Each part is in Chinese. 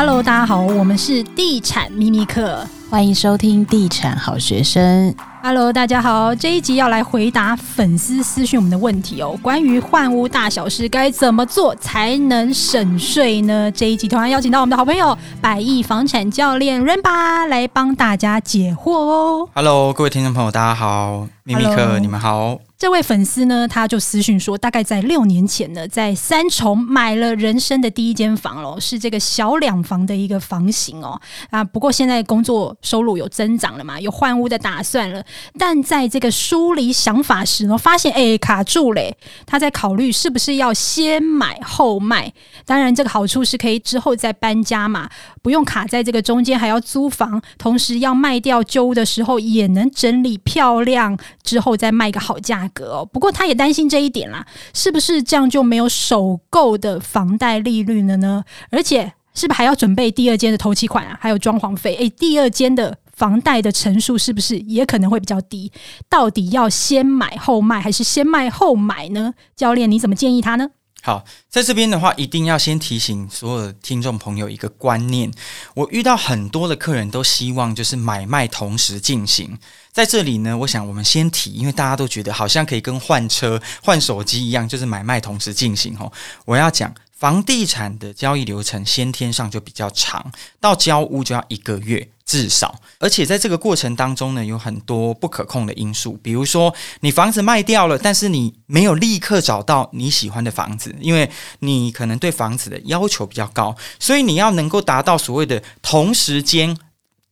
Hello，大家好，我们是地产秘密客，欢迎收听地产好学生。Hello，大家好，这一集要来回答粉丝私讯我们的问题哦，关于换屋大小事该怎么做才能省税呢？这一集同样邀请到我们的好朋友百亿房产教练 Rainba 来帮大家解惑哦。Hello，各位听众朋友，大家好，秘密客 Hello 你们好。这位粉丝呢，他就私讯说，大概在六年前呢，在三重买了人生的第一间房喽，是这个小两房的一个房型哦。啊，不过现在工作收入有增长了嘛，有换屋的打算了。但在这个梳理想法时呢，发现哎卡住嘞。他在考虑是不是要先买后卖。当然，这个好处是可以之后再搬家嘛，不用卡在这个中间，还要租房，同时要卖掉旧屋的时候也能整理漂亮，之后再卖个好价。格哦不过他也担心这一点啦，是不是这样就没有首购的房贷利率了呢？而且是不是还要准备第二间的头期款啊？还有装潢费？诶，第二间的房贷的成数是不是也可能会比较低？到底要先买后卖还是先卖后买呢？教练你怎么建议他呢？好，在这边的话，一定要先提醒所有的听众朋友一个观念。我遇到很多的客人都希望就是买卖同时进行。在这里呢，我想我们先提，因为大家都觉得好像可以跟换车、换手机一样，就是买卖同时进行哦。我要讲房地产的交易流程，先天上就比较长，到交屋就要一个月。至少，而且在这个过程当中呢，有很多不可控的因素，比如说你房子卖掉了，但是你没有立刻找到你喜欢的房子，因为你可能对房子的要求比较高，所以你要能够达到所谓的同时间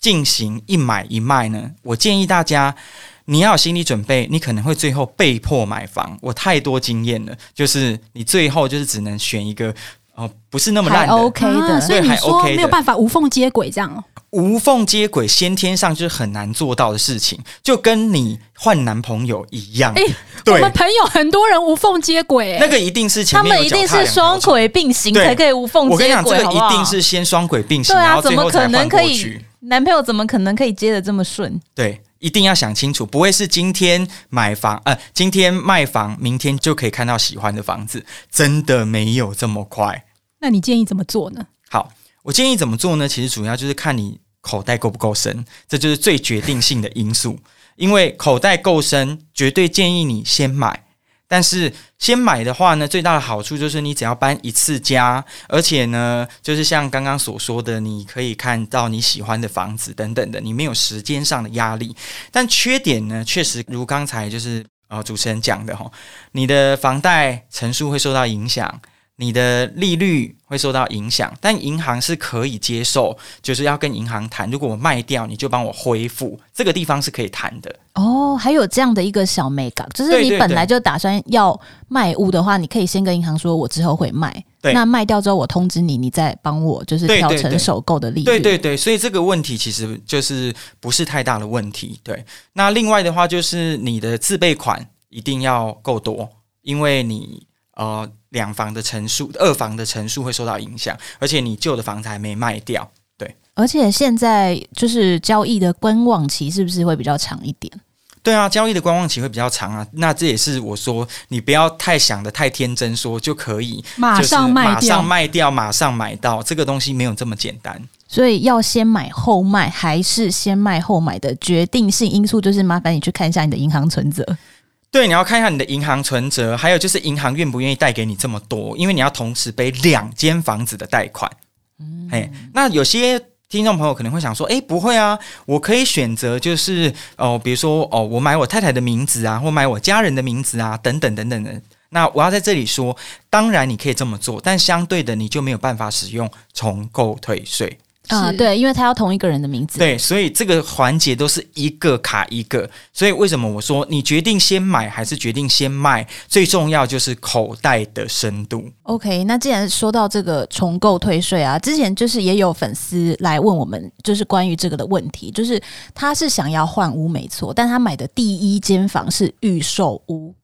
进行一买一卖呢。我建议大家，你要有心理准备，你可能会最后被迫买房。我太多经验了，就是你最后就是只能选一个哦，不是那么烂的，OK 的，啊，所以你说没有办法无缝接轨这样哦。无缝接轨，先天上就是很难做到的事情，就跟你换男朋友一样。哎、欸，对我们朋友很多人无缝接轨，那个一定是前面他们一定是双轨并行才可以无缝接轨。我跟你讲，这个一定是先双轨并行，对啊，然后最后才换过去。怎么可能可以？男朋友怎么可能可以接的这么顺？对，一定要想清楚，不会是今天买房，呃，今天卖房，明天就可以看到喜欢的房子，真的没有这么快。那你建议怎么做呢？好，我建议怎么做呢？其实主要就是看你。口袋够不够深，这就是最决定性的因素。因为口袋够深，绝对建议你先买。但是先买的话呢，最大的好处就是你只要搬一次家，而且呢，就是像刚刚所说的，你可以看到你喜欢的房子等等的，你没有时间上的压力。但缺点呢，确实如刚才就是呃主持人讲的哈，你的房贷成数会受到影响。你的利率会受到影响，但银行是可以接受，就是要跟银行谈。如果我卖掉，你就帮我恢复，这个地方是可以谈的。哦，还有这样的一个小美感，就是你本来就打算要卖屋的话，你可以先跟银行说，我之后会卖。对，那卖掉之后，我通知你，你再帮我就是调成首购的利率。对对对，所以这个问题其实就是不是太大的问题。对，那另外的话就是你的自备款一定要够多，因为你呃。两房的层数，二房的层数会受到影响，而且你旧的房子还没卖掉，对。而且现在就是交易的观望期是不是会比较长一点？对啊，交易的观望期会比较长啊。那这也是我说，你不要太想的太天真，说就可以马上卖掉，马上卖掉，马上买到，这个东西没有这么简单。所以要先买后卖，还是先卖后买的决定性因素，就是麻烦你去看一下你的银行存折。对，你要看一下你的银行存折，还有就是银行愿不愿意贷给你这么多，因为你要同时背两间房子的贷款。嗯，嘿，那有些听众朋友可能会想说，诶，不会啊，我可以选择就是哦，比如说哦，我买我太太的名字啊，或买我家人的名字啊，等等等等的。那我要在这里说，当然你可以这么做，但相对的你就没有办法使用重购退税。啊，对，因为他要同一个人的名字，对，所以这个环节都是一个卡一个。所以为什么我说你决定先买还是决定先卖，最重要就是口袋的深度。OK，那既然说到这个重购退税啊，之前就是也有粉丝来问我们，就是关于这个的问题，就是他是想要换屋没错，但他买的第一间房是预售屋，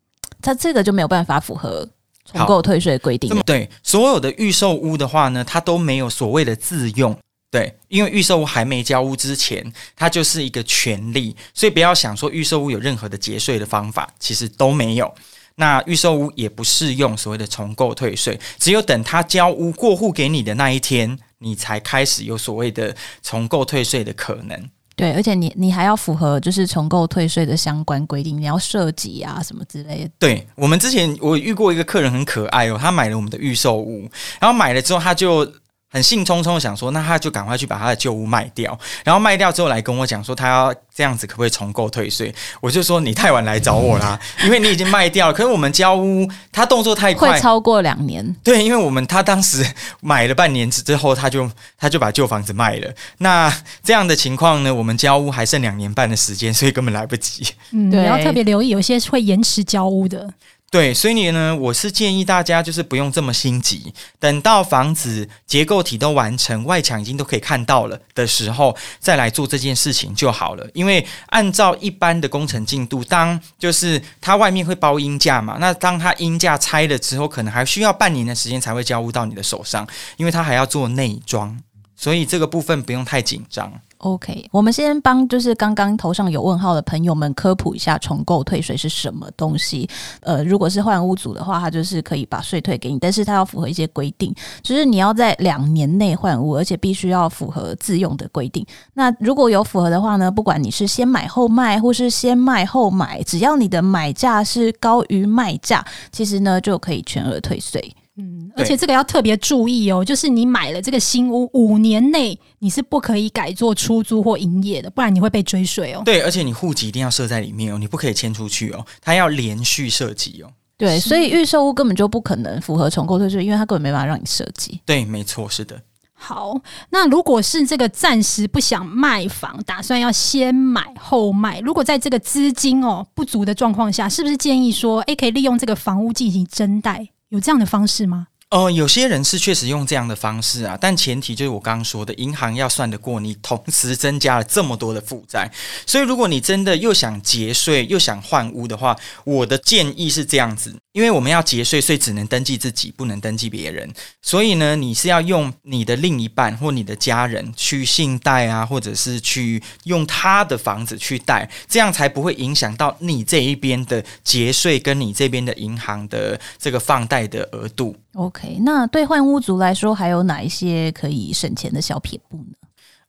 他这个就没有办法符合重购退税规定。对，所有的预售屋的话呢，它都没有所谓的自用。对，因为预售屋还没交屋之前，它就是一个权利，所以不要想说预售屋有任何的节税的方法，其实都没有。那预售屋也不适用所谓的重购退税，只有等他交屋过户给你的那一天，你才开始有所谓的重购退税的可能。对，而且你你还要符合就是重购退税的相关规定，你要涉及啊什么之类的。对，我们之前我遇过一个客人很可爱哦，他买了我们的预售屋，然后买了之后他就。很兴冲冲的想说，那他就赶快去把他的旧屋卖掉，然后卖掉之后来跟我讲说，他要这样子可不可以重购退税？我就说你太晚来找我啦，因为你已经卖掉了。可是我们交屋，他动作太快，会超过两年。对，因为我们他当时买了半年之后，他就他就把旧房子卖了。那这样的情况呢，我们交屋还剩两年半的时间，所以根本来不及。嗯，对，要特别留意，有些会延迟交屋的。对，所以呢，我是建议大家就是不用这么心急，等到房子结构体都完成，外墙已经都可以看到了的时候，再来做这件事情就好了。因为按照一般的工程进度，当就是它外面会包阴架嘛，那当它阴架拆了之后，可能还需要半年的时间才会交屋到你的手上，因为它还要做内装，所以这个部分不用太紧张。OK，我们先帮就是刚刚头上有问号的朋友们科普一下重构退税是什么东西。呃，如果是换屋主的话，他就是可以把税退给你，但是他要符合一些规定，就是你要在两年内换屋，而且必须要符合自用的规定。那如果有符合的话呢，不管你是先买后卖，或是先卖后买，只要你的买价是高于卖价，其实呢就可以全额退税。嗯，而且这个要特别注意哦，就是你买了这个新屋，五年内你是不可以改做出租或营业的，不然你会被追税哦。对，而且你户籍一定要设在里面哦，你不可以迁出去哦，它要连续设籍哦。对，所以预售屋根本就不可能符合重购退税，因为它根本没办法让你设计。对，没错，是的。好，那如果是这个暂时不想卖房，打算要先买后卖，如果在这个资金哦不足的状况下，是不是建议说，诶，可以利用这个房屋进行增贷？有这样的方式吗？哦、有些人是确实用这样的方式啊，但前提就是我刚刚说的，银行要算得过你同时增加了这么多的负债。所以，如果你真的又想节税又想换屋的话，我的建议是这样子。因为我们要节税，所以只能登记自己，不能登记别人。所以呢，你是要用你的另一半或你的家人去信贷啊，或者是去用他的房子去贷，这样才不会影响到你这一边的节税跟你这边的银行的这个放贷的额度。OK，那对换屋族来说，还有哪一些可以省钱的小撇步呢？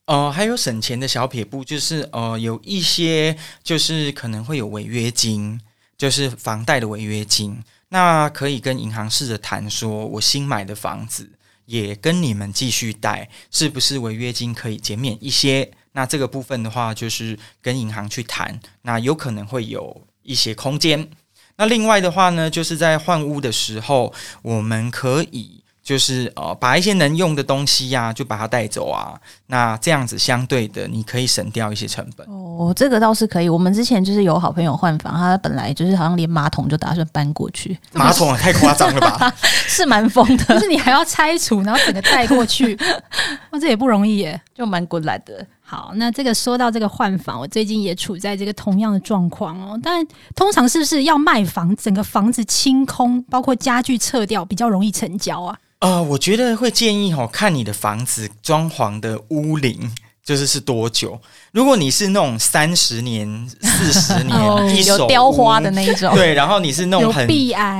呃，还有省钱的小撇步，就是呃，有一些就是可能会有违约金，就是房贷的违约金。那可以跟银行试着谈，说我新买的房子也跟你们继续贷，是不是违约金可以减免一些？那这个部分的话，就是跟银行去谈，那有可能会有一些空间。那另外的话呢，就是在换屋的时候，我们可以。就是呃，把一些能用的东西呀、啊，就把它带走啊。那这样子相对的，你可以省掉一些成本。哦，这个倒是可以。我们之前就是有好朋友换房，他本来就是好像连马桶就打算搬过去。马桶也太夸张了吧？是蛮疯的。就是你还要拆除，然后整个带过去，哇，这也不容易耶，就蛮过来的。好，那这个说到这个换房，我最近也处在这个同样的状况哦。但通常是不是要卖房，整个房子清空，包括家具撤掉，比较容易成交啊？呃，我觉得会建议哦，看你的房子装潢的屋龄，就是是多久。如果你是那种三十年、四十年、哦、一手有雕花的那一种，对，然后你是那种很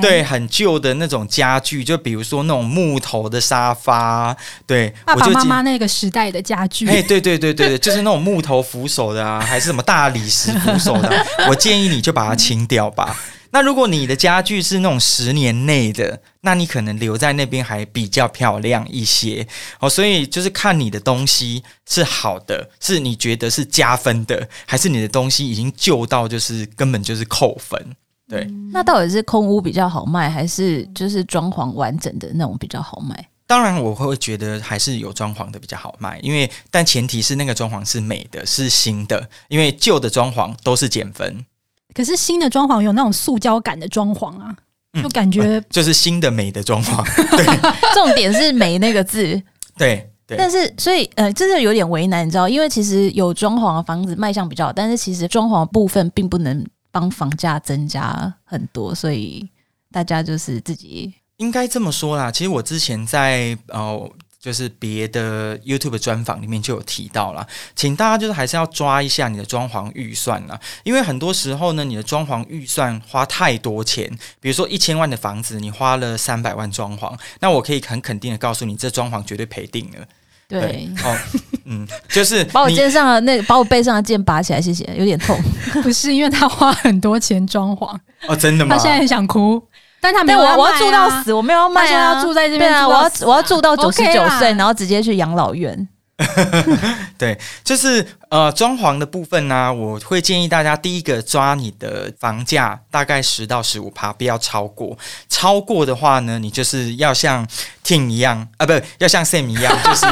对很旧的那种家具，就比如说那种木头的沙发，对，爸爸妈妈那个时代的家具，哎，对对对对对，就是那种木头扶手的啊，还是什么大理石扶手的、啊，我建议你就把它清掉吧。那如果你的家具是那种十年内的，那你可能留在那边还比较漂亮一些哦。所以就是看你的东西是好的，是你觉得是加分的，还是你的东西已经旧到就是根本就是扣分。对，嗯，那到底是空屋比较好卖，还是就是装潢完整的那种比较好卖？当然我会觉得还是有装潢的比较好卖，因为但前提是那个装潢是美的，是新的，因为旧的装潢都是减分。可是新的装潢有那种塑胶感的装潢啊，就感觉、就是新的美的装潢。对，重点是“美”那个字。对对。但是，所以呃，真的有点为难，你知道，因为其实有装潢的房子卖相比较好，但是其实装潢的部分并不能帮房价增加很多，所以大家就是自己应该这么说啦。其实我之前在呃。就是别的 YouTube 专访里面就有提到了，请大家就是还是要抓一下你的装潢预算啦，因为很多时候呢，你的装潢预算花太多钱，比如说一千万的房子，你花了三百万装潢，那我可以很肯定的告诉你，这装潢绝对赔定了。对，哦，嗯，就是 把我肩上的那个，把我背上的剑拔起来，谢谢，有点痛。不是因为他花很多钱装潢哦，真的吗？他现在很想哭，但他没有、啊，我我要住到死，我没有要卖啊，他要住在这边，对啊，我要我要住到九十九岁，然后直接去养老院。对，就是呃，装潢的部分呢、啊，我会建议大家第一个抓你的房价大概十到十五趴，不要超过。超过的话呢，你就是要像 Tim 一样啊，不要像 Sam 一样，就是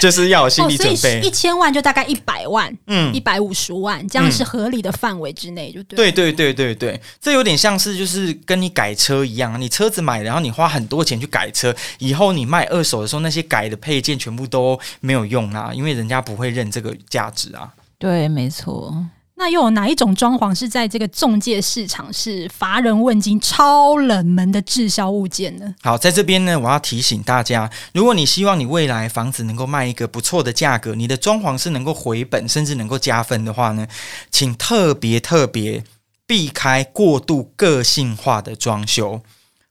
就是要有心理准备。一千万就大概一百万，嗯，一百五十万，这样是合理的范围之内，就对。对对对对对，这有点像是就是跟你改车一样，你车子买，然后你花很多钱去改车，以后你卖二手的时候，那些改的配件全部都没有用啊，因为人家不会认这个价值啊。对，没错。那又有哪一种装潢是在这个中介市场是乏人问津、超冷门的滞销物件呢？好，在这边呢，我要提醒大家，如果你希望你未来房子能够卖一个不错的价格，你的装潢是能够回本，甚至能够加分的话呢，请特别特别避开过度个性化的装修。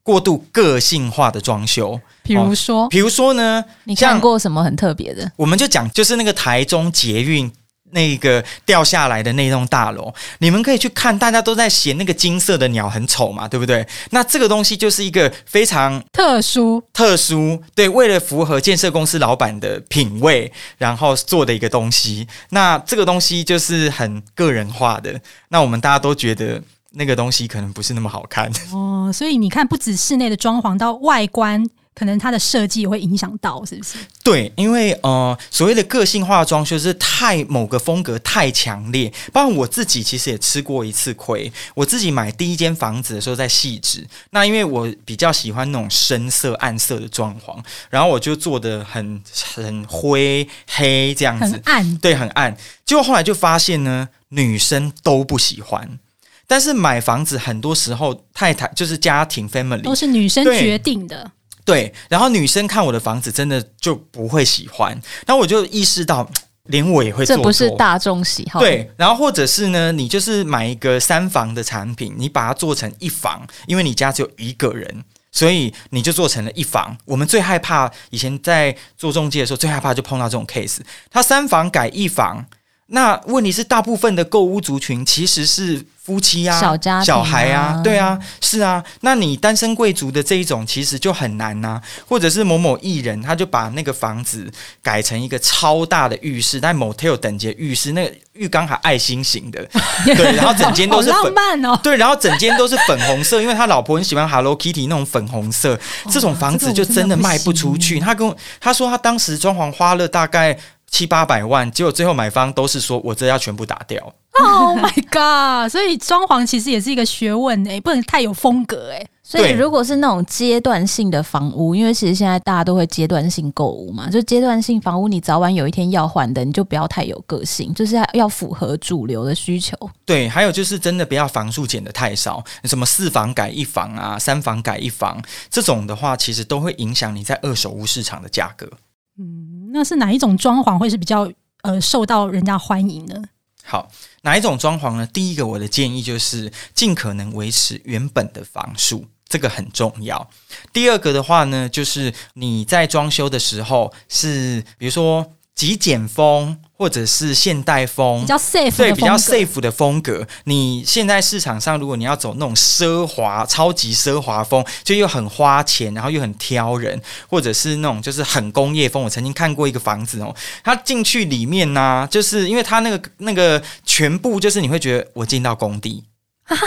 过度个性化的装修，比如说，哦、比如说呢，你看过什么很特别的？我们就讲，就是那个台中捷运。那个掉下来的那栋大楼，你们可以去看，大家都在写那个金色的鸟很丑嘛，对不对？那这个东西就是一个非常特殊、特殊，对，为了符合建设公司老板的品味，然后做的一个东西。那这个东西就是很个人化的。那我们大家都觉得那个东西可能不是那么好看哦。所以你看，不止室内的装潢，到外观。可能它的设计也会影响到，是不是？对，因为呃，所谓的个性化装修是太某个风格太强烈。包括我自己其实也吃过一次亏。我自己买第一间房子的时候在细致，那因为我比较喜欢那种深色暗色的装潢，然后我就做的很很灰黑这样子，很暗，对，很暗。结果后来就发现呢，女生都不喜欢。但是买房子很多时候太太就是家庭 family 都是女生决定的。对，然后女生看我的房子，真的就不会喜欢。然后我就意识到，连我也会做。这不是大众喜好。对，然后或者是呢，你就是买一个三房的产品，你把它做成一房，因为你家只有一个人，所以你就做成了一房。我们最害怕以前在做中介的时候，最害怕就碰到这种 case，他三房改一房。那问题是，大部分的购物族群其实是夫妻啊、小家啊、小孩啊，对啊，是啊。那你单身贵族的这一种，其实就很难呐、啊。或者是某某艺人，他就把那个房子改成一个超大的浴室，但 motel 等级的浴室，那个浴缸还爱心型的，对，然后整间都是粉浪漫哦，对，然后整间都是粉红色，因为他老婆很喜欢 Hello Kitty 那种粉红色，这种房子就真的卖不出去。他跟我他说，他当时装潢花了大概。七八百万，结果最后买方都是说我这要全部打掉。Oh my god！所以装潢其实也是一个学问诶，不能太有风格诶。所以如果是那种阶段性的房屋，因为其实现在大家都会阶段性购物嘛，就阶段性房屋，你早晚有一天要换的，你就不要太有个性，就是要要符合主流的需求。对，还有就是真的不要房数减的太少，什么四房改一房啊，三房改一房这种的话，其实都会影响你在二手屋市场的价格。嗯，那是哪一种装潢会是比较呃受到人家欢迎呢？好，哪一种装潢呢？第一个，我的建议就是尽可能维持原本的房数，这个很重要。第二个的话呢，就是你在装修的时候是，比如说极简风。或者是现代风，比较 safe，对，比较 safe 的风格。你现在市场上，如果你要走那种奢华、超级奢华风，就又很花钱，然后又很挑人，或者是那种就是很工业风。我曾经看过一个房子哦，它进去里面呢、啊，就是因为它那个那个全部就是你会觉得我进到工地，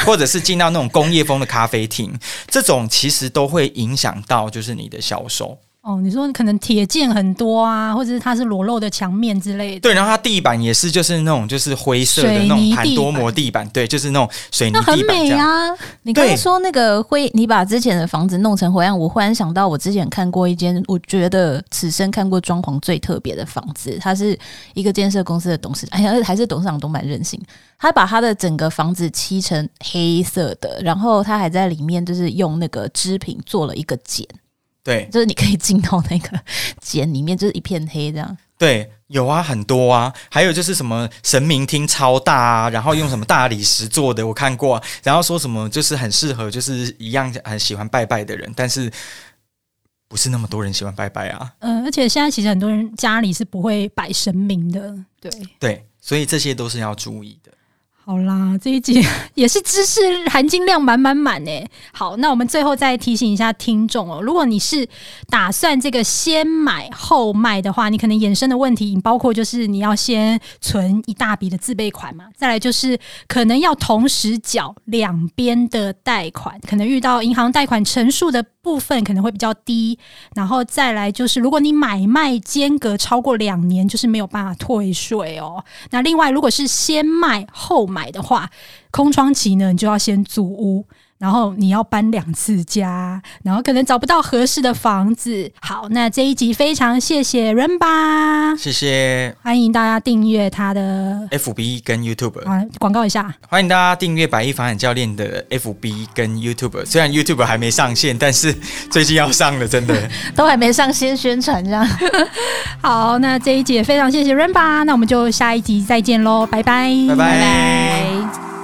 或者是进到那种工业风的咖啡厅，这种其实都会影响到就是你的销售。哦，你说可能铁件很多啊，或者是它是裸露的墙面之类的。对，然后它地板也是，就是那种就是灰色的那种盘多磨地板，对，就是那种水泥地板。那很美啊！你刚才说那个灰，你把之前的房子弄成灰暗，我忽然想到，我之前看过一间，我觉得此生看过装潢最特别的房子，它是一个建设公司的董事长，哎呀，还是董事长都蛮任性，他把他的整个房子漆成黑色的，然后他还在里面就是用那个织品做了一个茧。对，就是你可以进到那个茧里面，就是一片黑这样。对，有啊，很多啊，还有就是什么神明厅超大啊，然后用什么大理石做的，我看过啊。然后说什么就是很适合，就是一样很喜欢拜拜的人，但是不是那么多人喜欢拜拜啊。嗯、呃，而且现在其实很多人家里是不会摆神明的，对对，所以这些都是要注意的。好啦，这一集 也是知识含金量满满满诶。好，那我们最后再提醒一下听众哦，如果你是打算这个先买后卖的话，你可能衍生的问题包括就是你要先存一大笔的自备款嘛，再来就是可能要同时缴两边的贷款，可能遇到银行贷款成数的部分可能会比较低，然后再来就是如果你买卖间隔超过两年，就是没有办法退税哦。那另外如果是先卖后买。的话，空窗期呢，你就要先租屋，然后你要搬两次家，然后可能找不到合适的房子。好，那这一集非常谢谢 Renba，谢谢，欢迎大家订阅他的 FB 跟 YouTube 啊，广告一下，欢迎大家订阅百亿房产教练的 FB 跟 YouTube。虽然 YouTube 还没上线，但是最近要上了，真的 都还没上线宣传这样。好，那这一集也非常谢谢 Renba，那我们就下一集再见喽，拜拜，拜拜。拜拜。